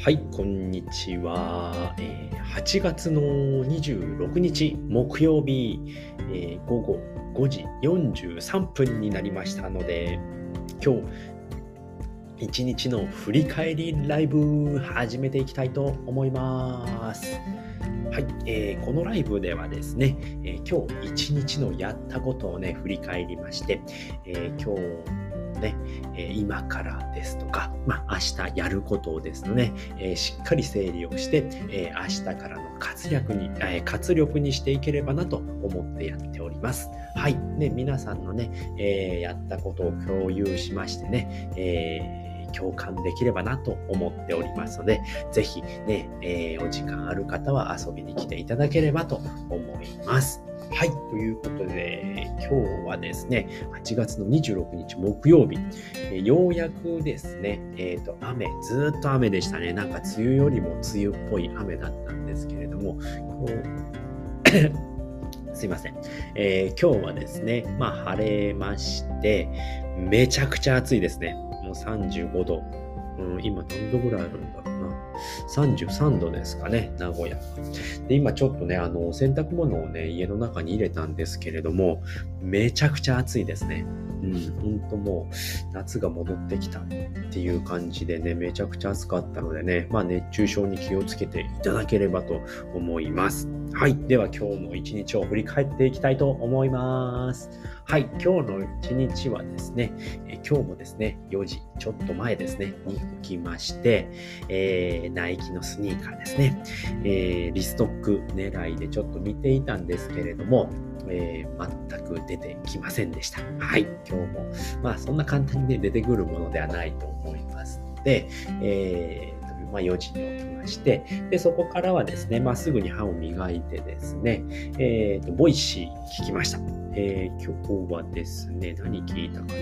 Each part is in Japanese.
はい、こんにちは。えー、8月の26日木曜日、えー、午後5時43分になりましたので、今日一日の振り返りライブ始めていきたいと思います。はい、えー、このライブではですね、えー、今日一日のやったことをね、振り返りまして、えー、今日ね、え今からですとか、まあ、明日やることをですね、えしっかり整理をして、え明日からの活躍に、え活力にしていければなと思ってやっております。はい。ね、皆さんのね、えやったことを共有しましてね、えー共感できればなと思っておりますので、ぜひね、えー、お時間ある方は遊びに来ていただければと思います。はい。ということで、今日はですね、8月の26日木曜日、えようやくですね、え、ー、と、雨、ずっと雨でしたね。なんか梅雨よりも梅雨っぽい雨だったんですけれども、すいません、えー、今日はですね、まあ晴れまして、めちゃくちゃ暑いですね。もう35度。うん、今何度ぐらいあるんだろう。33度ですかね、名古屋。で、今ちょっとね、あの、洗濯物をね、家の中に入れたんですけれども、めちゃくちゃ暑いですね。うん、ほんともう、夏が戻ってきたっていう感じでね、めちゃくちゃ暑かったのでね、まあ熱中症に気をつけていただければと思います。はい。では今日の一日を振り返っていきたいと思います。はい。今日の一日はですね、え今日もですね、4時ちょっと前ですね、に起きまして、えー、ナイキのスニーカーですね、えー、 restock 狙いでちょっと見ていたんですけれども、えー、全く出てきませんでした。はい。今日も、まあそんな簡単にね、出てくるものではないと思いますので、えーまあ、4時に起きまして、で、そこからはですね、まあ、すぐに歯を磨いてですね、えっ、ー、と、ボイシー聞きました。えー、今日はですね、何聞いたかな？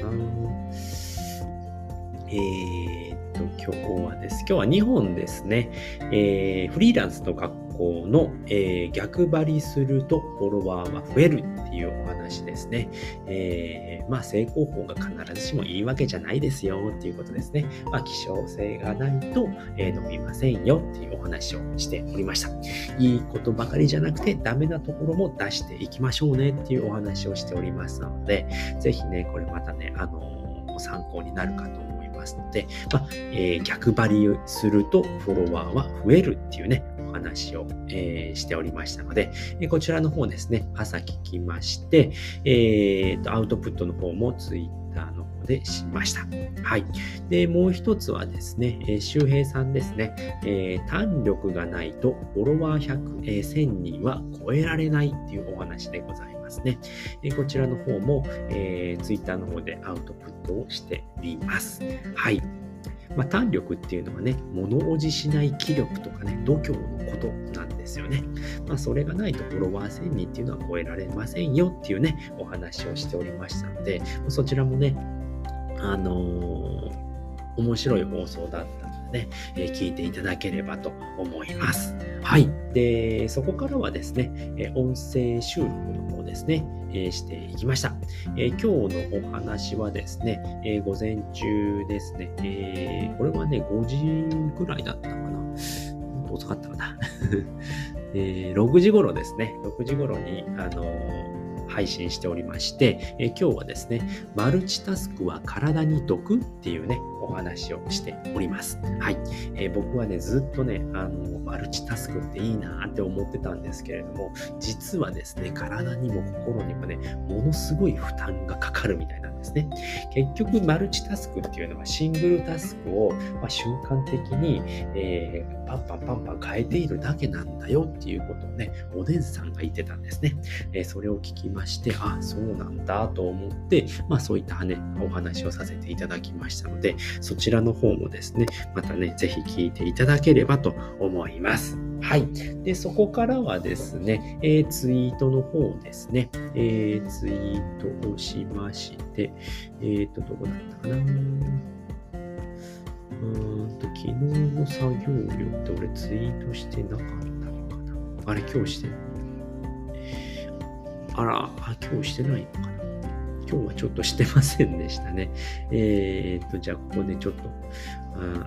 えー、っと、今日はです。今日は2本ですね、えー、フリーランスの学校の、えー、逆張りするとフォロワーは増えるっていうお話ですね。えー、まあ成功法が必ずしもいいわけじゃないですよっていうことですね。まあ希少性がないと、えー、伸びませんよっていうお話をしておりました。いいことばかりじゃなくてダメなところも出していきましょうねっていうお話をしておりますので、ぜひね、これまたね、あの参考になるかとますので、まあえー、逆張りするとフォロワーは増えるっていうね、お話を、えー、しておりましたので、えこちらの方ですね、朝聞きまして、えー、とアウトプットの方も Twitter の方でしました。はい。で、もう一つはですね、えー、周平さんですね、えー、胆力がないとフォロワー100、え1000人は超えられないっていうお話でございますね。えこちらの方も、えー、Twitter の方でアウトプットをしております。はい。まあ、胆力っていうのはね、物おじしない気力とかね、度胸のことなんですよね。まあ、それがないとフォロワー1000人っていうのは超えられませんよっていうね、お話をしておりましたので、そちらもね、あのー、面白い放送だったね、え、聞いていただければと思います。はい。で、そこからはですね、え音声収録の方ですね、えしていきました、え今日のお話はですね、え午前中ですね、えこれはね、5時ぐらいだったかな。遅かったかな。え6時頃ですね、6時頃に、あの配信しておりまして、え今日はですね、マルチタスクは体に毒っていうね、お話をしております。はい。えー、僕はね、ずっとね、あの、マルチタスクっていいなって思ってたんですけれども、実はですね、体にも心にもね、ものすごい負担がかかるみたいなですね。結局、マルチタスクっていうのはシングルタスクを、ま、瞬間的に、えー、パンパンパンパン変えているだけなんだよっていうことをね、おでんさんが言ってたんですね。えー、それを聞きまして、あ、そうなんだと思って、まあそういったね、お話をさせていただきましたので、そちらの方もですね、またね、ぜひ聞いていただければと思います。はい。で、そこからはですね、えー、ツイートの方ですね、えー、ツイートをしまして、えっ、ー、と、どこだったかな。うーんと、昨日の作業量って俺ツイートしてなかったのかな。あれ、今日してるあら、今日してないのかな。今日はちょっとしてませんでしたね。えー、っと、じゃあここでちょっと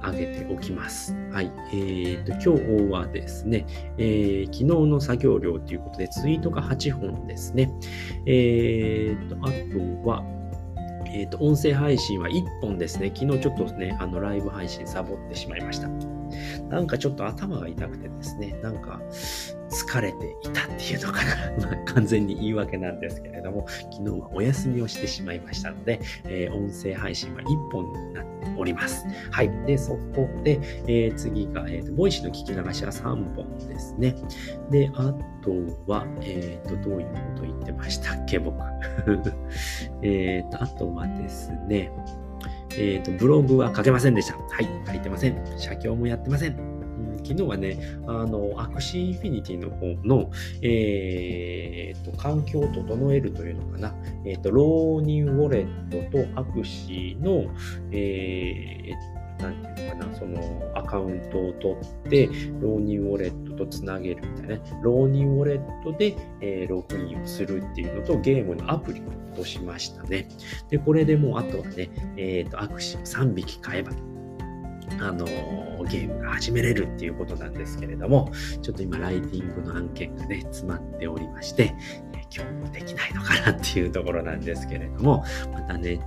上げておきます。はい。えー、と、今日はですね、えー、昨日の作業量ということでツイートが8本ですね。えー、と、あとは、えっ、と、音声配信は1本ですね。昨日ちょっとね、あの、ライブ配信サボってしまいました。なんかちょっと頭が痛くてですね、なんか疲れていたっていうのかな。まあ、完全に言い訳なんですけれども、昨日はお休みをしてしまいましたので、えー、音声配信は1本になっております。はい。で、そこで、えー、次が、えーと、ボイシーの聞き流しは3本ですね。で、あとは、えっ、ー、と、どういうこと言ってましたっけ、僕。えっと、あとはですね、えっ、ー、と、ブログは書けませんでした。はい、書いてません。写経もやってません。昨日はね、あの、アクシーインフィニティの方の、えー、と、環境を整えるというのかな。えっ、ー、と、ローニンウォレットとアクシーの、えー、なんていうのかな、そのアカウントを取って、ローニンウォレットとつなげるみたいなね。ローニンウォレットで、えー、ログインをするっていうのと、ゲームのアプリを落としましたね。で、これでもうあとはね、えっ、ー、と、アクシー3匹買えば、あのゲームが始めれるっていうことなんですけれども、ちょっと今、ライティングの案件がね、詰まっておりましてえ、今日もできないのかなっていうところなんですけれども、またね、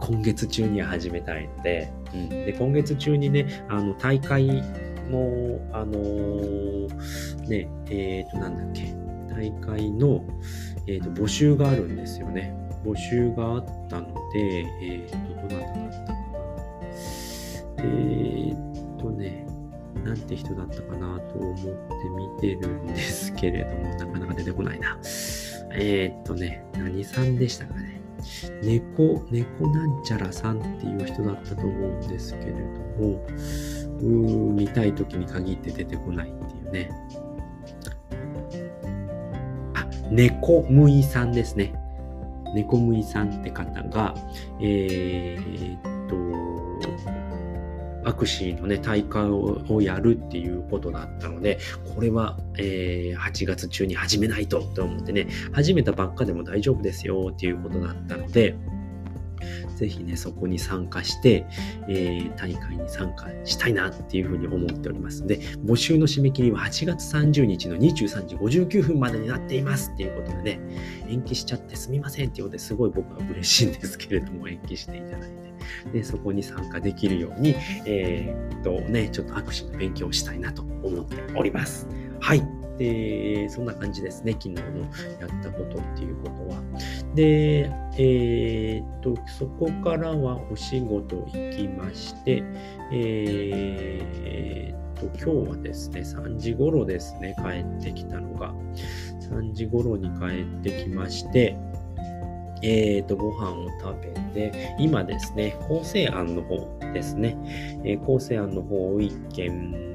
今月中には始めたいので、うん、で今月中にね、あの大会の、あのー、ね、えっ、ー、と、なんだっけ、大会の、えーと、募集があるんですよね。募集があったので、えっ、ー、と、どなただったかな。えっ、とね、なんて人だったかなと思って見てるんですけれども、なかなか出てこないな。えっ、とね、何さんでしたかね。猫、猫なんちゃらさんっていう人だったと思うんですけれども、見たい時に限って出てこないっていうね。あ、猫むいさんですね。猫むいさんって方が、えー、っと、アクシーのね、大会をやるっていうことだったので、これは、えー、8月中に始めないとと思ってね、始めたばっかでも大丈夫ですよっていうことだったので、ぜひね、そこに参加して、えー、大会に参加したいなっていうふうに思っておりますので、募集の締め切りは8月30日の23時59分までになっていますっていうことでね、延期しちゃってすみませんっていうことですごい僕は嬉しいんですけれども、延期していただいて。でそこに参加できるように、えー、っとね、ちょっと握手の勉強をしたいなと思っております。はい。で、そんな感じですね。昨日のやったことっていうことは。で、えー、っと、そこからはお仕事行きまして、えー、っと、今日はですね、3時頃ですね、帰ってきたのが。3時頃に帰ってきまして、えっ、と、ご飯を食べて、今ですね、構成案の方ですね、えー、構成案の方を一件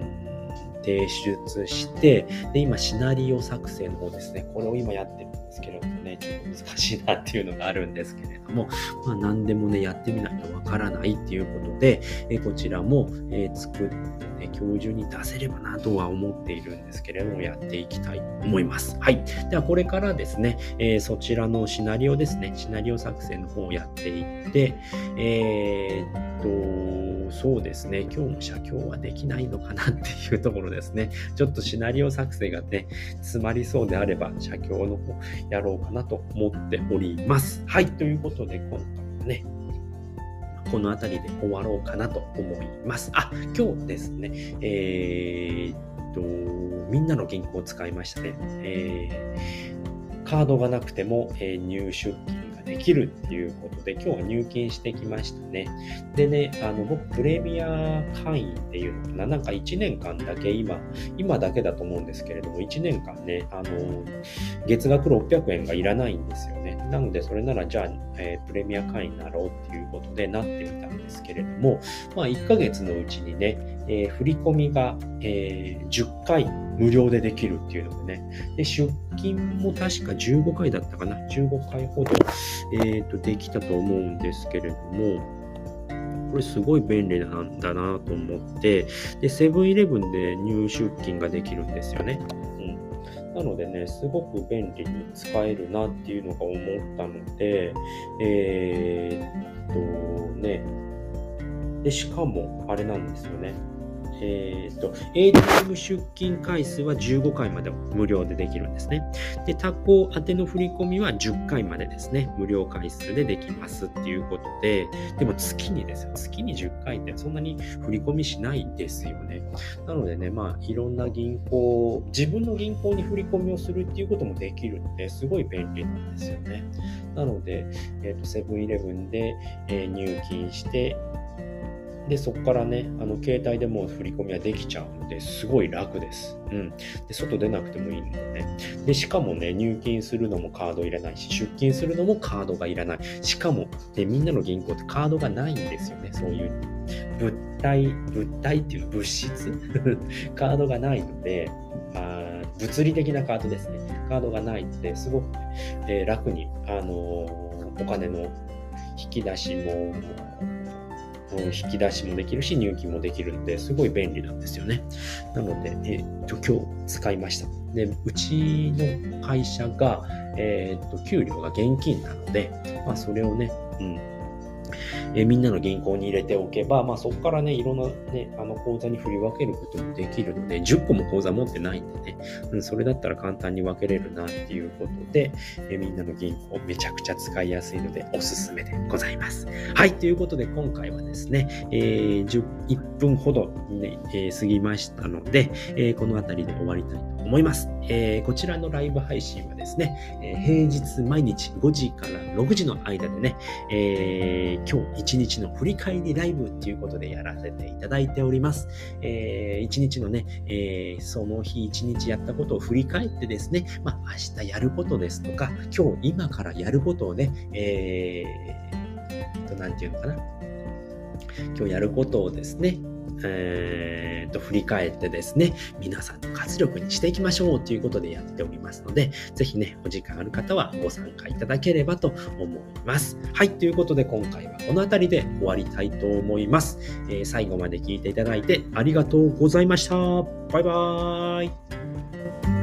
提出して、で、今、シナリオ作成の方ですね、これを今やってるんですけれどもね、ちょっと難しいなっていうのがあるんですけれも、まあ、何でもね、やってみないとわからないっていうことで、え、こちらも、え、作ってね、今日中に出せればなとは思っているんですけれども、やっていきたいと思います。はい。では、これからですね、え、そちらのシナリオですね、シナリオ作成の方をやっていって、えー、っと、そうですね、今日も写経はできないのかなっていうところですね。ちょっとシナリオ作成がね、詰まりそうであれば、写経の方やろうかなと思っております。はい。ということで、今回はね、この辺りで終わろうかなと思います。あ、今日ですね、えー、っと、みんなの銀行を使いましたね。えー、カードがなくても、えー、入出金できるっていうことで、今日は入金してきましたね。でね、あの、僕、プレミア会員っていうのかな、なんか1年間だけ今、今だけだと思うんですけれども、1年間ね、あの、月額600円がいらないんですよね。なので、それならじゃあ、えー、プレミア会員になろうっていうことでなってみたんですけれども、まあ、1ヶ月のうちにね、えー、振り込みが、えー、10回無料でできるっていうのでね、で出勤も確か15回だったかな、15回ほど、えーと、できたと思うんですけれども、これすごい便利なんだなと思って、で、セブンイレブンで入出金ができるんですよね。うん。なのでね、すごく便利に使えるなっていうのが思ったので、えー、っとね、で、しかも、あれなんですよね。えーと、ATM 出金回数は15回まで無料でできるんですね。で、他行宛ての振り込みは10回までですね、無料回数でできますっていうことで、でも月にですよ、月に10回ってそんなに振り込みしないですよね。なのでね、まあ、いろんな銀行、自分の銀行に振り込みをするっていうこともできるので、すごい便利なんですよね。なので、えっ、と、セブンイレブンで、えー、入金して、で、そこからね、あの、携帯でもう振り込みはできちゃうので、すごい楽です。うん。で、外出なくてもいいのでね。で、しかもね、入金するのもカードいらないし、出金するのもカードがいらない。しかも、で、みんなの銀行ってカードがないんですよね。そういう物体、物体っていう物質？カードがないので、あ物理的なカードですね。カードがないので、すごく、ね、えー、楽に、あのー、お金の引き出しも、引き出しもできるし、入金もできるんで、すごい便利なんですよね。なので、えー、と、今日使いました。で、うちの会社が、えっ、と、給料が現金なので、まあ、それをね、うん、えー、みんなの銀行に入れておけば、まあ、そこからね、いろんなね、あの口座に振り分けることもできるので、10個も口座持ってないんでね、うん、それだったら簡単に分けれるなっていうことで、えー、みんなの銀行めちゃくちゃ使いやすいので、おすすめでございます。はい、ということで今回はですね、えー、1分ほど、ねえー、過ぎましたので、えー、この辺りで終わりたいと思います。えー、こちらのライブ配信はですね、え、平日毎日5時から6時の間でね、え今日一日の振り返りライブっていうことでやらせていただいております。えー、一日のね、えー、その日一日やったことを振り返ってですね、まあ、明日やることですとか、今日今からやることをね、えー、と、なんていうのかな。今日やることをですね、えー、と振り返ってですね、皆さんの活力にしていきましょうということでやっておりますので、ぜひね、お時間ある方はご参加いただければと思います。はい、ということで今回はこの辺りで終わりたいと思います。えー、最後まで聞いていただいてありがとうございました。バイバーイ。